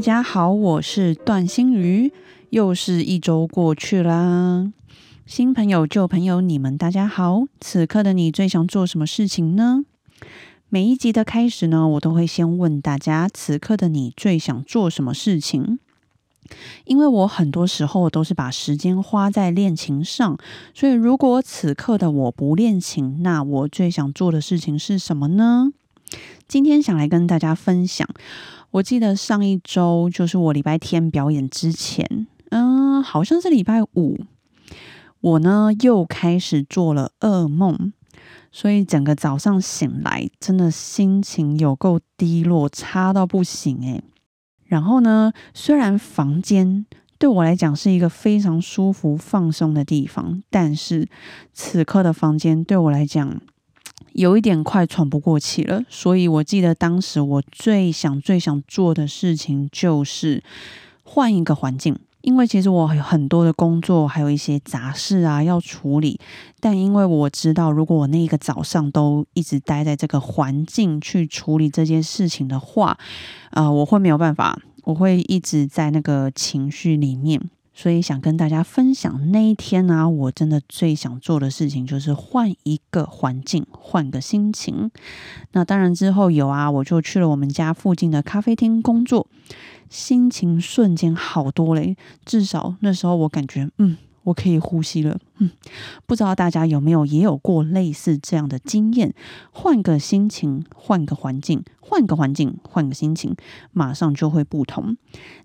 大家好，我是段心瑜，又是一周过去啦。新朋友、旧朋友，你们大家好。此刻的你最想做什么事情呢？每一集的开始呢，我都会先问大家：此刻的你最想做什么事情？因为我很多时候都是把时间花在练琴上，所以如果此刻的我不练琴，那我最想做的事情是什么呢？今天想来跟大家分享。我记得上一周就是我礼拜天表演之前，嗯，好像是礼拜五，我呢又开始做了噩梦，所以整个早上醒来，真的心情有够低落，差到不行诶。然后呢，虽然房间对我来讲是一个非常舒服放松的地方，但是此刻的房间对我来讲。有一点快喘不过气了，所以我记得当时我最想、最想做的事情就是换一个环境，因为其实我有很多的工作，还有一些杂事啊要处理。但因为我知道，如果我那一个早上都一直待在这个环境去处理这件事情的话，呃，我会没有办法，我会一直在那个情绪里面。所以想跟大家分享那一天呢，我真的最想做的事情就是换一个环境，换个心情。那当然之后有啊，我就去了我们家附近的咖啡厅工作，心情瞬间好多嘞。至少那时候我感觉，嗯。我可以呼吸了，嗯，不知道大家有没有也有过类似这样的经验？换个心情，换个环境，换个环境，换个心情，马上就会不同。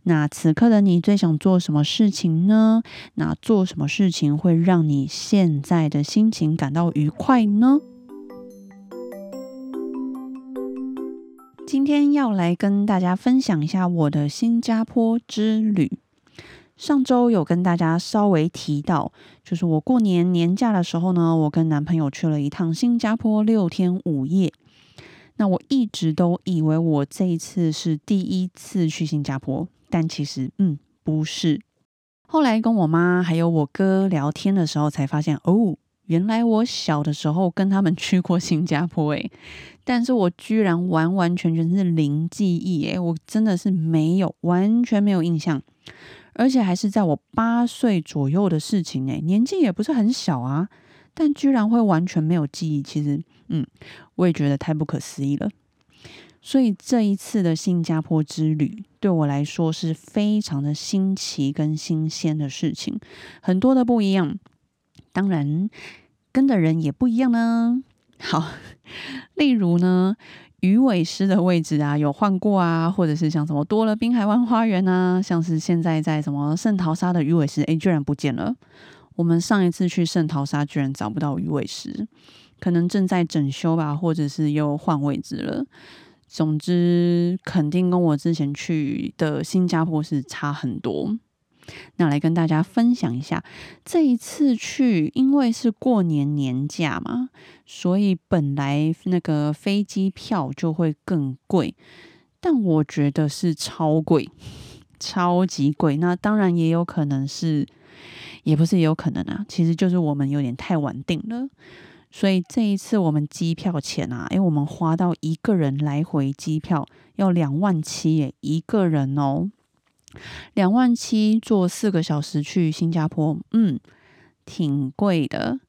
那此刻的你最想做什么事情呢？那做什么事情会让你现在的心情感到愉快呢？今天要来跟大家分享一下我的新加坡之旅。上周有跟大家稍微提到，就是我过年年假的时候呢，我跟男朋友去了一趟新加坡六天五夜。那我一直都以为我这一次是第一次去新加坡，但其实嗯不是。后来跟我妈还有我哥聊天的时候，才发现哦，原来我小的时候跟他们去过新加坡诶，但是我居然完完全全是零记忆诶，我真的是没有完全没有印象。而且还是在我八岁左右的事情诶，年纪也不是很小啊，但居然会完全没有记忆，其实，嗯，我也觉得太不可思议了。所以这一次的新加坡之旅对我来说是非常的新奇跟新鲜的事情，很多的不一样，当然跟的人也不一样呢。好，例如呢。鱼尾狮的位置啊，有换过啊，或者是像什么多了滨海湾花园啊，像是现在在什么圣淘沙的鱼尾狮，哎，居然不见了。我们上一次去圣淘沙，居然找不到鱼尾狮，可能正在整修吧，或者是又换位置了。总之，肯定跟我之前去的新加坡是差很多。那来跟大家分享一下，这一次去，因为是过年年假嘛，所以本来那个飞机票就会更贵，但我觉得是超贵，超级贵。那当然也有可能是，也不是也有可能啊，其实就是我们有点太晚订了，所以这一次我们机票钱啊，哎，我们花到一个人来回机票要两万七耶，一个人哦。两万七坐四个小时去新加坡，嗯，挺贵的。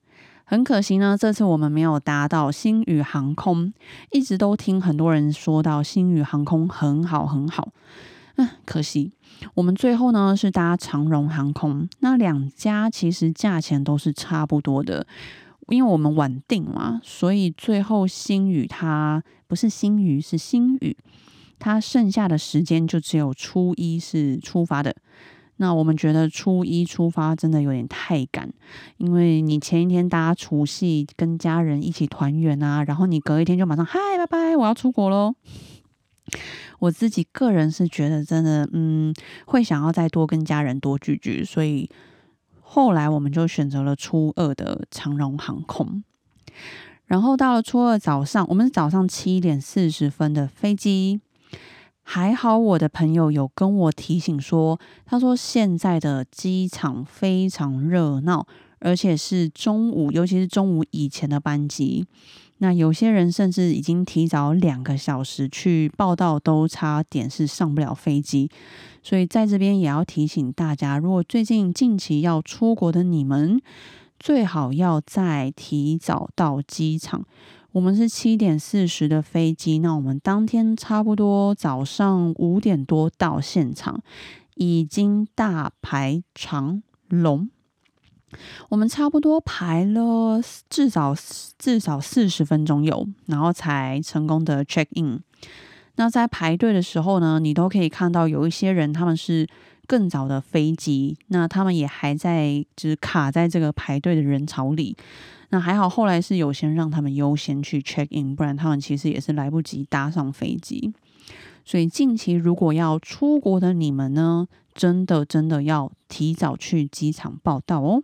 很可惜呢，这次我们没有搭到星宇航空。一直都听很多人说到星宇航空很好很好，嗯，可惜我们最后呢是搭长荣航空。那两家其实价钱都是差不多的，因为我们晚订嘛，所以最后星宇它不是星宇是星宇。他剩下的时间就只有初一是出发的，那我们觉得初一出发真的有点太赶，因为你前一天大家除夕跟家人一起团圆啊，然后你隔一天就马上嗨拜拜，我要出国喽。我自己个人是觉得真的，嗯，会想要再多跟家人多聚聚，所以后来我们就选择了初二的长荣航空。然后到了初二早上，我们是早上七点四十分的飞机。还好我的朋友有跟我提醒说，他说现在的机场非常热闹，而且是中午，尤其是中午以前的班机。那有些人甚至已经提早两个小时去报道，都差点是上不了飞机。所以在这边也要提醒大家，如果最近近期要出国的你们，最好要再提早到机场。我们是七点四十的飞机，那我们当天差不多早上五点多到现场，已经大排长龙。我们差不多排了至少至少四十分钟有，然后才成功的 check in。那在排队的时候呢，你都可以看到有一些人他们是更早的飞机，那他们也还在就是卡在这个排队的人潮里。那还好，后来是有先让他们优先去 check in，不然他们其实也是来不及搭上飞机。所以近期如果要出国的你们呢，真的真的要提早去机场报到哦。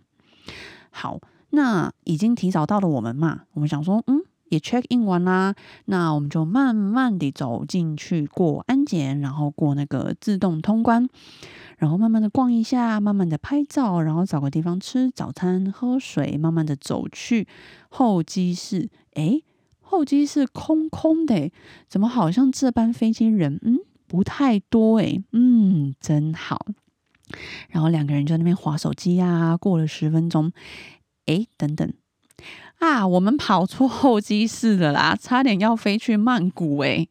好，那已经提早到了我们嘛，我们想说，嗯，也 check in 完啦，那我们就慢慢地走进去过安检，然后过那个自动通关。然后慢慢的逛一下，慢慢的拍照，然后找个地方吃早餐、喝水，慢慢的走去候机室。诶，候机室空空的，怎么好像这班飞机人嗯不太多诶，嗯，真好。然后两个人就在那边划手机呀。过了十分钟，诶，等等啊，我们跑错候机室了啦，差点要飞去曼谷诶。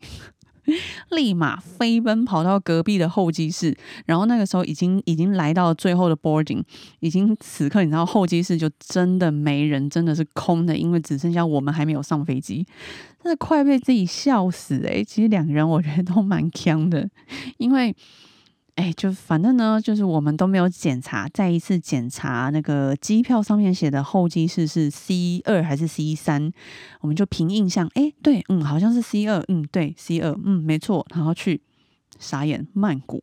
立马飞奔跑到隔壁的候机室，然后那个时候已经已经来到最后的 boarding，已经此刻你知道候机室就真的没人，真的是空的，因为只剩下我们还没有上飞机，真的快被自己笑死诶，其实两个人我觉得都蛮强的，因为。哎，就反正呢，就是我们都没有检查，再一次检查那个机票上面写的候机室是 C 二还是 C 三，我们就凭印象，哎，对，嗯，好像是 C 二，嗯，对，C 二，嗯，没错，然后去傻眼曼谷，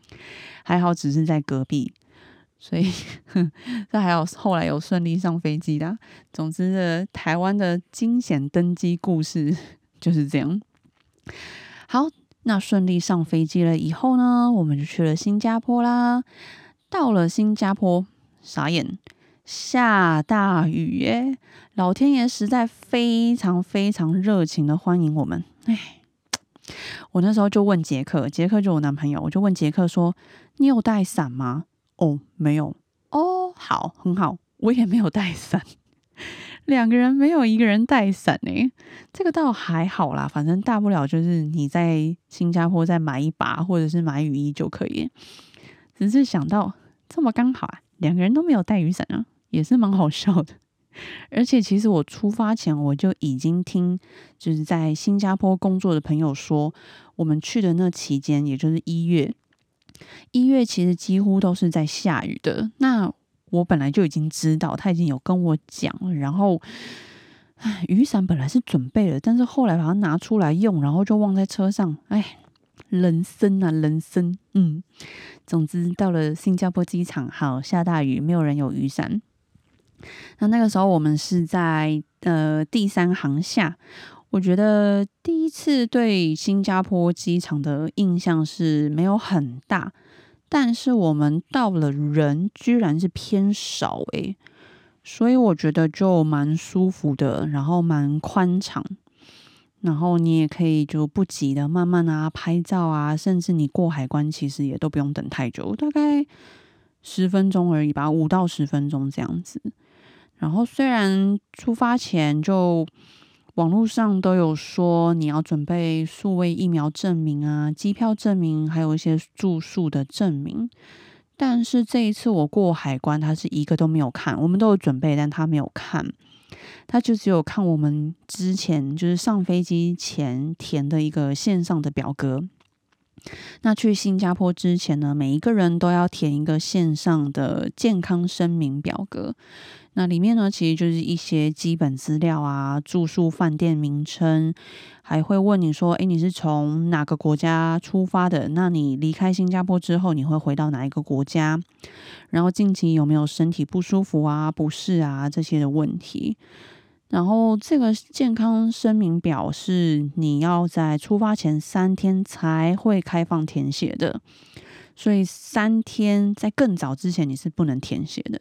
还好只是在隔壁，所以 这还有后来有顺利上飞机的。总之的台湾的惊险登机故事 就是这样。好。那顺利上飞机了以后呢，我们就去了新加坡啦。到了新加坡，傻眼，下大雨耶！老天爷实在非常非常热情的欢迎我们。哎，我那时候就问杰克，杰克就我男朋友，我就问杰克说：“你有带伞吗？”哦，没有。哦，好，很好，我也没有带伞。两个人没有一个人带伞呢，这个倒还好啦，反正大不了就是你在新加坡再买一把，或者是买雨衣就可以。只是想到这么刚好啊，两个人都没有带雨伞啊，也是蛮好笑的。而且其实我出发前我就已经听就是在新加坡工作的朋友说，我们去的那期间，也就是一月，一月其实几乎都是在下雨的。那我本来就已经知道，他已经有跟我讲了。然后，雨伞本来是准备了，但是后来把它拿出来用，然后就忘在车上。哎，人生啊，人生。嗯，总之到了新加坡机场，好下大雨，没有人有雨伞。那那个时候我们是在呃第三行下，我觉得第一次对新加坡机场的印象是没有很大。但是我们到了，人居然是偏少诶，所以我觉得就蛮舒服的，然后蛮宽敞，然后你也可以就不急的慢慢啊拍照啊，甚至你过海关其实也都不用等太久，大概十分钟而已吧，五到十分钟这样子。然后虽然出发前就。网络上都有说你要准备数位疫苗证明啊、机票证明，还有一些住宿的证明。但是这一次我过海关，他是一个都没有看。我们都有准备，但他没有看，他就只有看我们之前就是上飞机前填的一个线上的表格。那去新加坡之前呢，每一个人都要填一个线上的健康声明表格。那里面呢，其实就是一些基本资料啊，住宿饭店名称，还会问你说，诶，你是从哪个国家出发的？那你离开新加坡之后，你会回到哪一个国家？然后近期有没有身体不舒服啊、不适啊这些的问题？然后这个健康声明表是你要在出发前三天才会开放填写的，所以三天在更早之前你是不能填写的。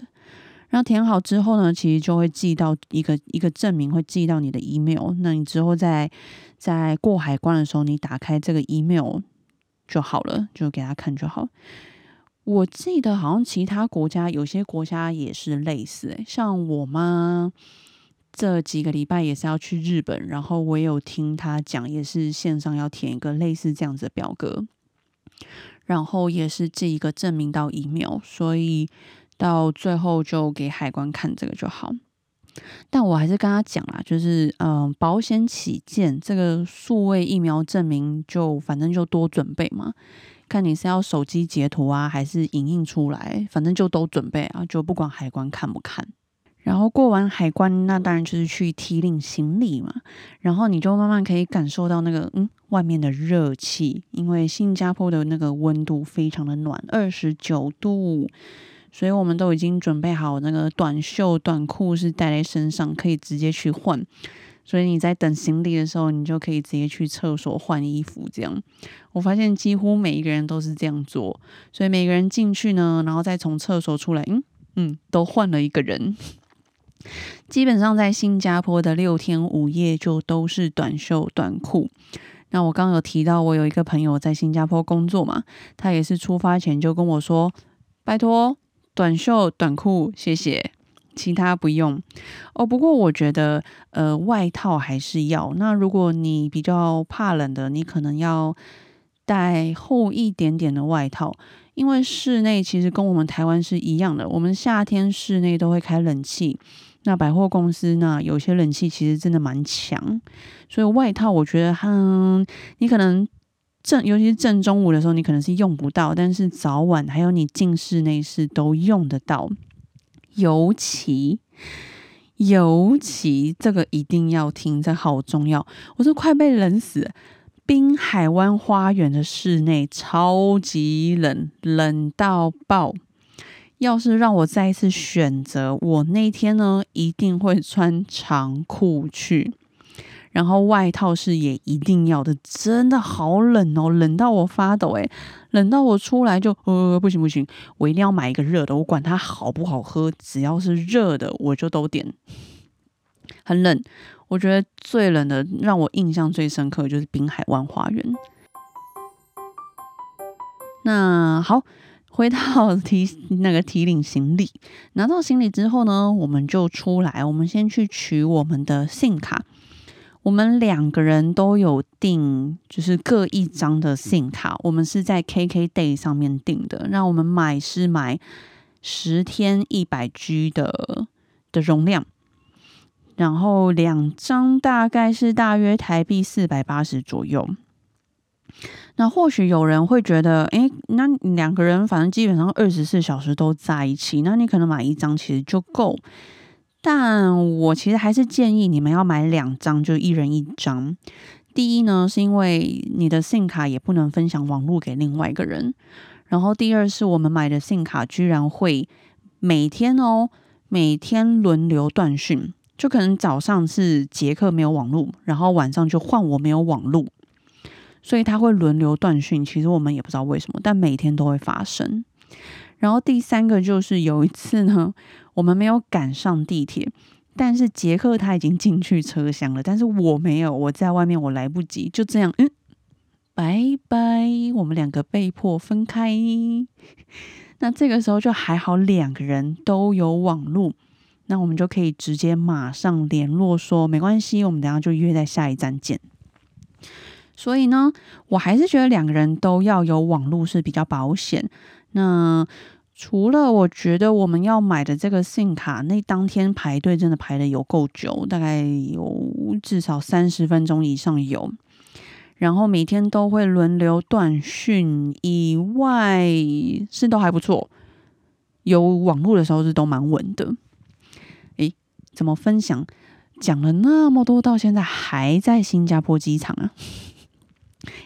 然后填好之后呢，其实就会寄到一个一个证明，会寄到你的 email。那你之后在在过海关的时候，你打开这个 email 就好了，就给他看就好。我记得好像其他国家有些国家也是类似，诶，像我妈。这几个礼拜也是要去日本，然后我有听他讲，也是线上要填一个类似这样子的表格，然后也是寄一个证明到 email，所以到最后就给海关看这个就好。但我还是跟他讲啦，就是嗯，保险起见，这个数位疫苗证明就反正就多准备嘛，看你是要手机截图啊，还是影印出来，反正就都准备啊，就不管海关看不看。然后过完海关，那当然就是去提领行李嘛。然后你就慢慢可以感受到那个嗯外面的热气，因为新加坡的那个温度非常的暖，二十九度，所以我们都已经准备好那个短袖短裤是带在身上，可以直接去换。所以你在等行李的时候，你就可以直接去厕所换衣服。这样，我发现几乎每一个人都是这样做。所以每个人进去呢，然后再从厕所出来，嗯嗯，都换了一个人。基本上在新加坡的六天五夜就都是短袖短裤。那我刚刚有提到，我有一个朋友在新加坡工作嘛，他也是出发前就跟我说：“拜托，短袖短裤，谢谢，其他不用。”哦，不过我觉得，呃，外套还是要。那如果你比较怕冷的，你可能要带厚一点点的外套。因为室内其实跟我们台湾是一样的，我们夏天室内都会开冷气。那百货公司呢，有些冷气其实真的蛮强，所以外套我觉得，哼，你可能正，尤其是正中午的时候，你可能是用不到，但是早晚还有你进室内是都用得到。尤其，尤其这个一定要听，这好重要，我是快被冷死。滨海湾花园的室内超级冷，冷到爆。要是让我再一次选择，我那天呢一定会穿长裤去，然后外套是也一定要的。真的好冷哦，冷到我发抖诶，冷到我出来就呃不行不行，我一定要买一个热的，我管它好不好喝，只要是热的我就都点。很冷。我觉得最冷的，让我印象最深刻就是滨海湾花园。那好，回到提那个提领行李，拿到行李之后呢，我们就出来，我们先去取我们的信卡。我们两个人都有订，就是各一张的信卡。我们是在 KKday 上面订的，那我们买是买十天一百 G 的的容量。然后两张大概是大约台币四百八十左右。那或许有人会觉得，诶，那两个人反正基本上二十四小时都在一起，那你可能买一张其实就够。但我其实还是建议你们要买两张，就一人一张。第一呢，是因为你的 SIM 卡也不能分享网络给另外一个人。然后第二是我们买的 SIM 卡居然会每天哦，每天轮流断讯。就可能早上是杰克没有网络，然后晚上就换我没有网络，所以他会轮流断讯。其实我们也不知道为什么，但每天都会发生。然后第三个就是有一次呢，我们没有赶上地铁，但是杰克他已经进去车厢了，但是我没有，我在外面，我来不及，就这样，嗯，拜拜，我们两个被迫分开。那这个时候就还好，两个人都有网络。那我们就可以直接马上联络，说没关系，我们等下就约在下一站见。所以呢，我还是觉得两个人都要有网络是比较保险。那除了我觉得我们要买的这个信卡，那当天排队真的排的有够久，大概有至少三十分钟以上有。然后每天都会轮流断讯以外，是都还不错。有网络的时候是都蛮稳的。诶怎么分享？讲了那么多，到现在还在新加坡机场啊！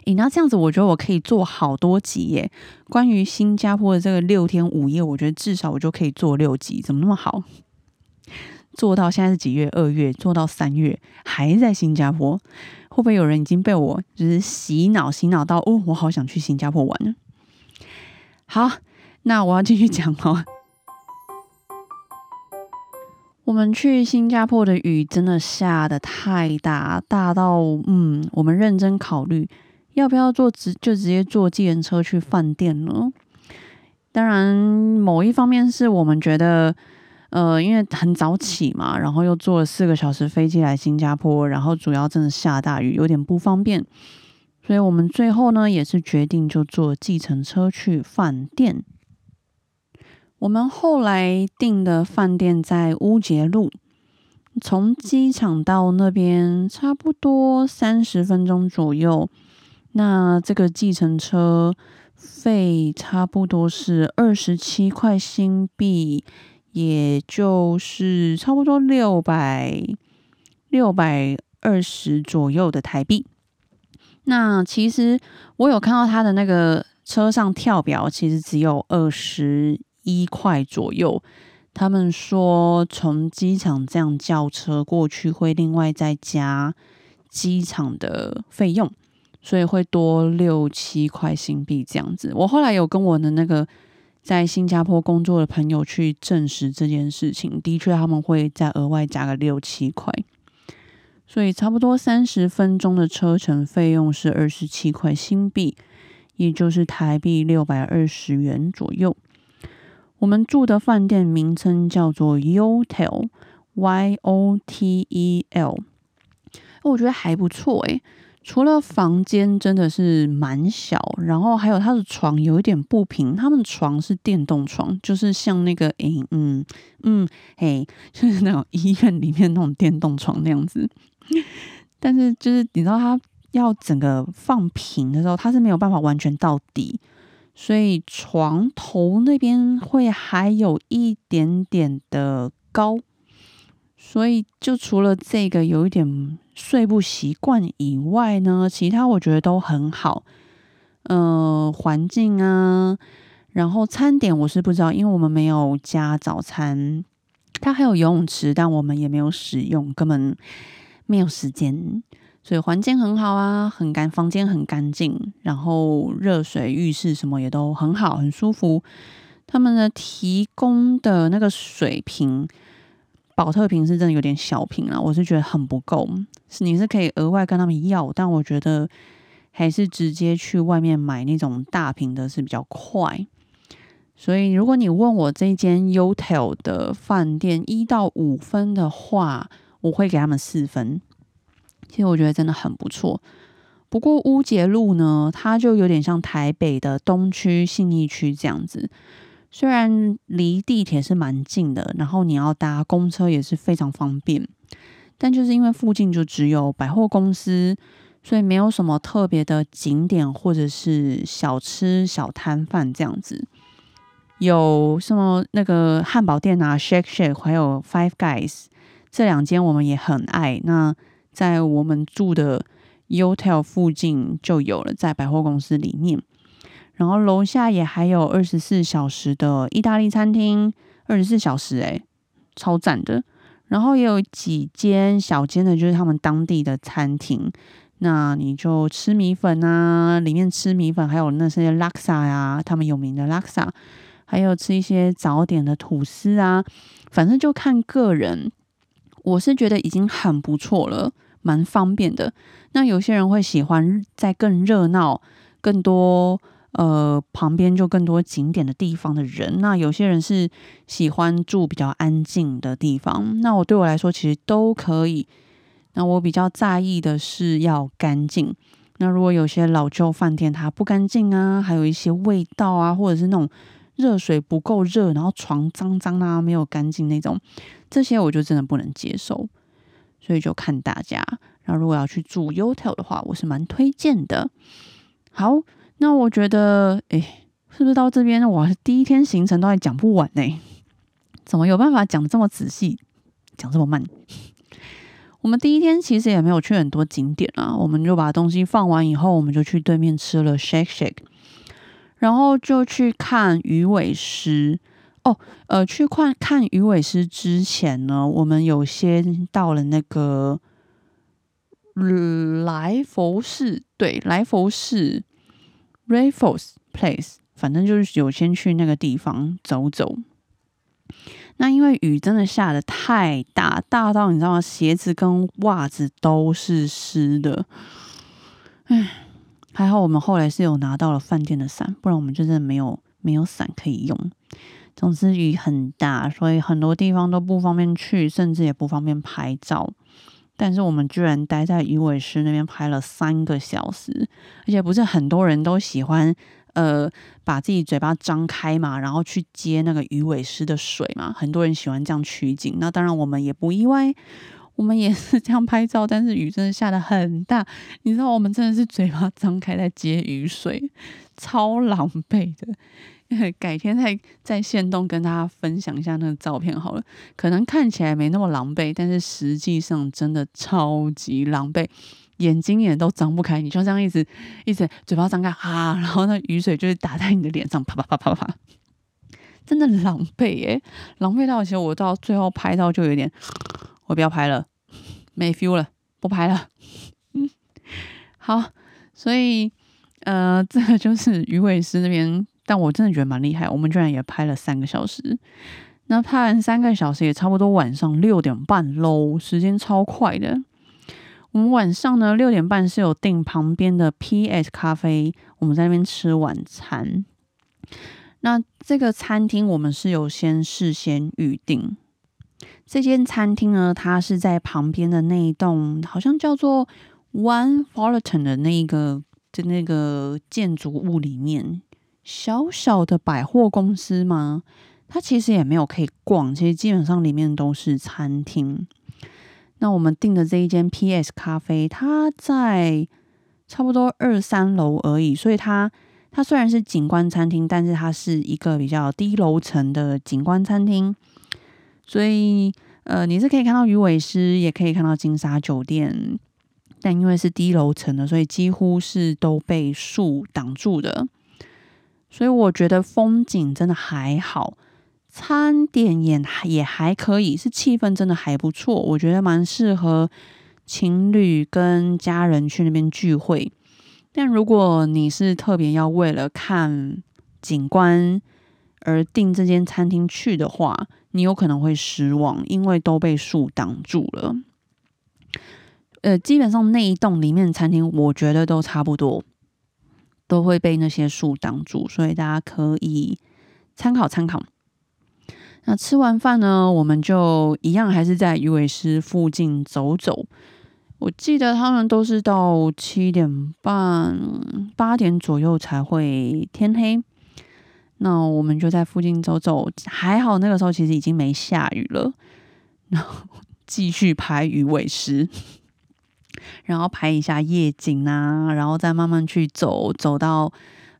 诶，那这样子，我觉得我可以做好多集耶。关于新加坡的这个六天五夜，我觉得至少我就可以做六集，怎么那么好？做到现在是几月？二月，做到三月还在新加坡，会不会有人已经被我就是洗脑洗脑到哦，我好想去新加坡玩呢？好，那我要继续讲哦。我们去新加坡的雨真的下的太大，大到嗯，我们认真考虑要不要坐直就直接坐计程车去饭店了。当然，某一方面是我们觉得，呃，因为很早起嘛，然后又坐了四个小时飞机来新加坡，然后主要真的下大雨，有点不方便，所以我们最后呢也是决定就坐计程车去饭店。我们后来订的饭店在乌节路，从机场到那边差不多三十分钟左右。那这个计程车费差不多是二十七块新币，也就是差不多六百六百二十左右的台币。那其实我有看到他的那个车上跳表，其实只有二十。一块左右，他们说从机场这样叫车过去会另外再加机场的费用，所以会多六七块新币这样子。我后来有跟我的那个在新加坡工作的朋友去证实这件事情，的确他们会再额外加个六七块，所以差不多三十分钟的车程费用是二十七块新币，也就是台币六百二十元左右。我们住的饭店名称叫做 Yotel，Y O T E L，我觉得还不错诶。除了房间真的是蛮小，然后还有他的床有一点不平。他们床是电动床，就是像那个诶，嗯嗯，嘿，就是那种医院里面那种电动床那样子。但是就是你知道，它要整个放平的时候，它是没有办法完全到底。所以床头那边会还有一点点的高，所以就除了这个有一点睡不习惯以外呢，其他我觉得都很好。呃，环境啊，然后餐点我是不知道，因为我们没有加早餐。它还有游泳池，但我们也没有使用，根本没有时间。所以环境很好啊，很干，房间很干净，然后热水浴室什么也都很好，很舒服。他们的提供的那个水瓶，保特瓶是真的有点小瓶啊，我是觉得很不够。是你是可以额外跟他们要，但我觉得还是直接去外面买那种大瓶的是比较快。所以如果你问我这间 Utel 的饭店一到五分的话，我会给他们四分。其实我觉得真的很不错，不过乌节路呢，它就有点像台北的东区信义区这样子。虽然离地铁是蛮近的，然后你要搭公车也是非常方便，但就是因为附近就只有百货公司，所以没有什么特别的景点或者是小吃小摊贩这样子。有什么那个汉堡店啊，Shake Shake，还有 Five Guys 这两间我们也很爱。那在我们住的 Utel 附近就有了，在百货公司里面，然后楼下也还有二十四小时的意大利餐厅，二十四小时诶，超赞的。然后也有几间小间的，就是他们当地的餐厅，那你就吃米粉啊，里面吃米粉，还有那些拉萨呀，他们有名的拉萨，还有吃一些早点的吐司啊，反正就看个人。我是觉得已经很不错了。蛮方便的。那有些人会喜欢在更热闹、更多呃旁边就更多景点的地方的人。那有些人是喜欢住比较安静的地方。那我对我来说其实都可以。那我比较在意的是要干净。那如果有些老旧饭店它不干净啊，还有一些味道啊，或者是那种热水不够热，然后床脏脏啊，没有干净那种，这些我就真的不能接受。所以就看大家。然后如果要去住 Utel 的话，我是蛮推荐的。好，那我觉得，哎，是不是到这边我第一天行程都还讲不完呢？怎么有办法讲的这么仔细？讲这么慢。我们第一天其实也没有去很多景点啊，我们就把东西放完以后，我们就去对面吃了 shake shake，然后就去看鱼尾狮。哦，呃，去看看鱼尾狮之前呢，我们有先到了那个来佛寺，对，来佛寺 Raffles Place，反正就是有先去那个地方走走。那因为雨真的下的太大，大到你知道吗？鞋子跟袜子都是湿的。唉，还好我们后来是有拿到了饭店的伞，不然我们真的没有没有伞可以用。总之雨很大，所以很多地方都不方便去，甚至也不方便拍照。但是我们居然待在鱼尾狮那边拍了三个小时，而且不是很多人都喜欢。呃，把自己嘴巴张开嘛，然后去接那个鱼尾狮的水嘛，很多人喜欢这样取景。那当然我们也不意外，我们也是这样拍照。但是雨真的下的很大，你知道我们真的是嘴巴张开在接雨水，超狼狈的。改天再在线动跟大家分享一下那个照片好了，可能看起来没那么狼狈，但是实际上真的超级狼狈。眼睛也都张不开，你就这样一直一直嘴巴张开啊，然后那雨水就是打在你的脸上，啪啪啪啪啪，真的狼狈耶，狼狈到其实我到最后拍到就有点，我不要拍了，没 feel 了，不拍了。嗯，好，所以呃，这个就是鱼尾狮那边，但我真的觉得蛮厉害，我们居然也拍了三个小时，那拍完三个小时也差不多晚上六点半喽，时间超快的。我们晚上呢六点半是有订旁边的 PS 咖啡，我们在那边吃晚餐。那这个餐厅我们是有先事先预定。这间餐厅呢，它是在旁边的那一栋，好像叫做 One Fullerton 的那个的那个建筑物里面，小小的百货公司吗？它其实也没有可以逛，其实基本上里面都是餐厅。那我们订的这一间 P.S 咖啡，它在差不多二三楼而已，所以它它虽然是景观餐厅，但是它是一个比较低楼层的景观餐厅，所以呃你是可以看到鱼尾狮，也可以看到金沙酒店，但因为是低楼层的，所以几乎是都被树挡住的，所以我觉得风景真的还好。餐点也也还可以，是气氛真的还不错，我觉得蛮适合情侣跟家人去那边聚会。但如果你是特别要为了看景观而订这间餐厅去的话，你有可能会失望，因为都被树挡住了。呃，基本上那一栋里面的餐厅，我觉得都差不多，都会被那些树挡住，所以大家可以参考参考。那吃完饭呢，我们就一样还是在鱼尾狮附近走走。我记得他们都是到七点半、八点左右才会天黑。那我们就在附近走走，还好那个时候其实已经没下雨了。然后 继续拍鱼尾狮，然后拍一下夜景啊，然后再慢慢去走，走到。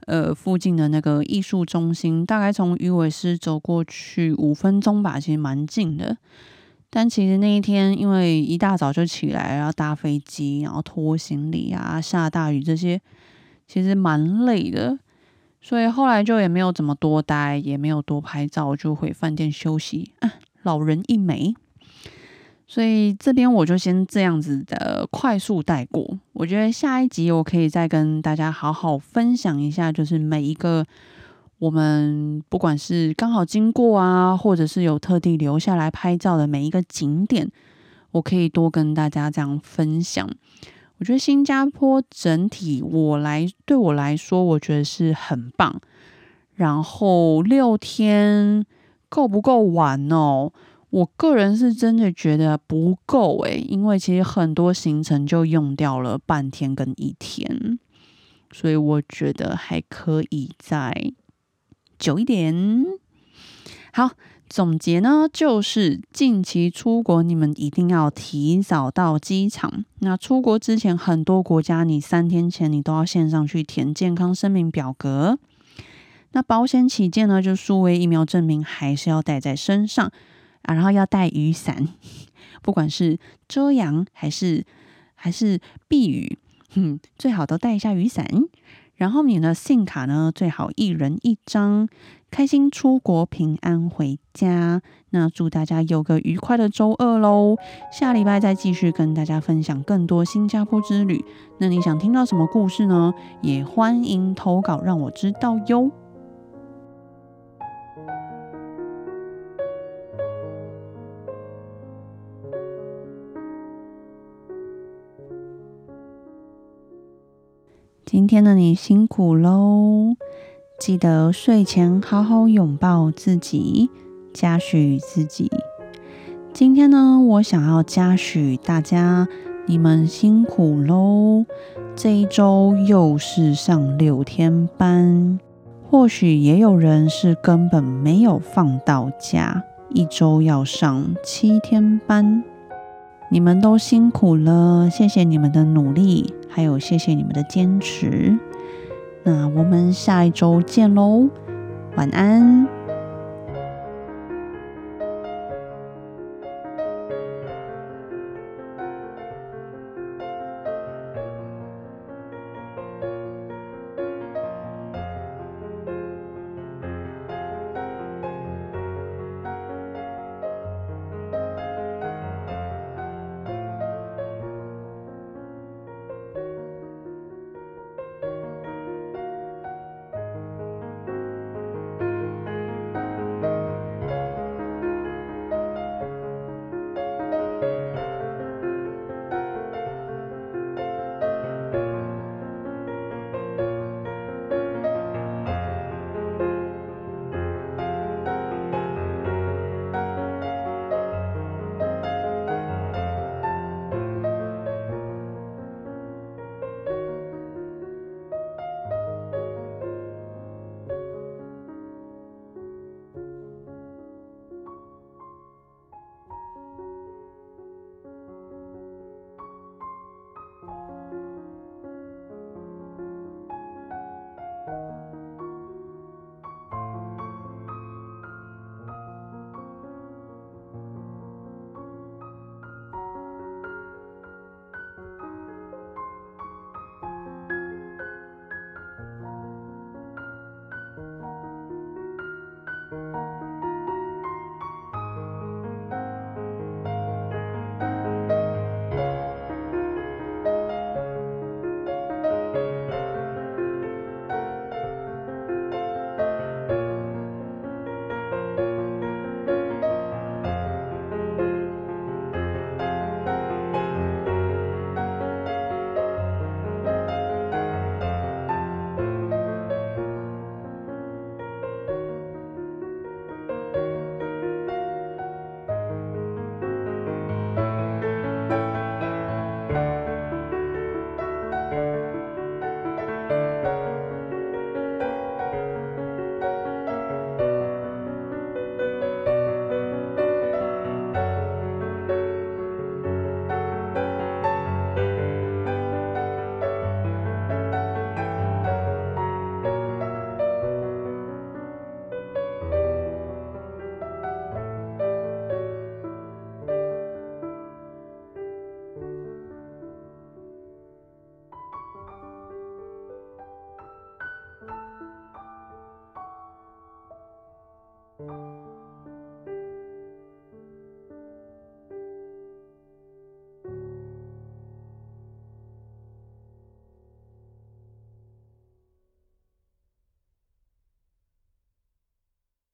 呃，附近的那个艺术中心，大概从鱼尾狮走过去五分钟吧，其实蛮近的。但其实那一天，因为一大早就起来，然后搭飞机，然后拖行李啊，下大雨这些，其实蛮累的。所以后来就也没有怎么多待，也没有多拍照，就回饭店休息。啊，老人一枚。所以这边我就先这样子的快速带过。我觉得下一集我可以再跟大家好好分享一下，就是每一个我们不管是刚好经过啊，或者是有特地留下来拍照的每一个景点，我可以多跟大家这样分享。我觉得新加坡整体我来对我来说，我觉得是很棒。然后六天够不够玩哦？我个人是真的觉得不够诶，因为其实很多行程就用掉了半天跟一天，所以我觉得还可以再久一点。好，总结呢，就是近期出国你们一定要提早到机场。那出国之前，很多国家你三天前你都要线上去填健康声明表格。那保险起见呢，就数位疫苗证明还是要带在身上。啊，然后要带雨伞，不管是遮阳还是还是避雨，嗯，最好都带一下雨伞。然后你的信卡呢，最好一人一张，开心出国，平安回家。那祝大家有个愉快的周二喽！下礼拜再继续跟大家分享更多新加坡之旅。那你想听到什么故事呢？也欢迎投稿让我知道哟。今天的你辛苦喽！记得睡前好好拥抱自己，嘉许自己。今天呢，我想要嘉许大家，你们辛苦喽！这一周又是上六天班，或许也有人是根本没有放到假，一周要上七天班。你们都辛苦了，谢谢你们的努力，还有谢谢你们的坚持。那我们下一周见喽，晚安。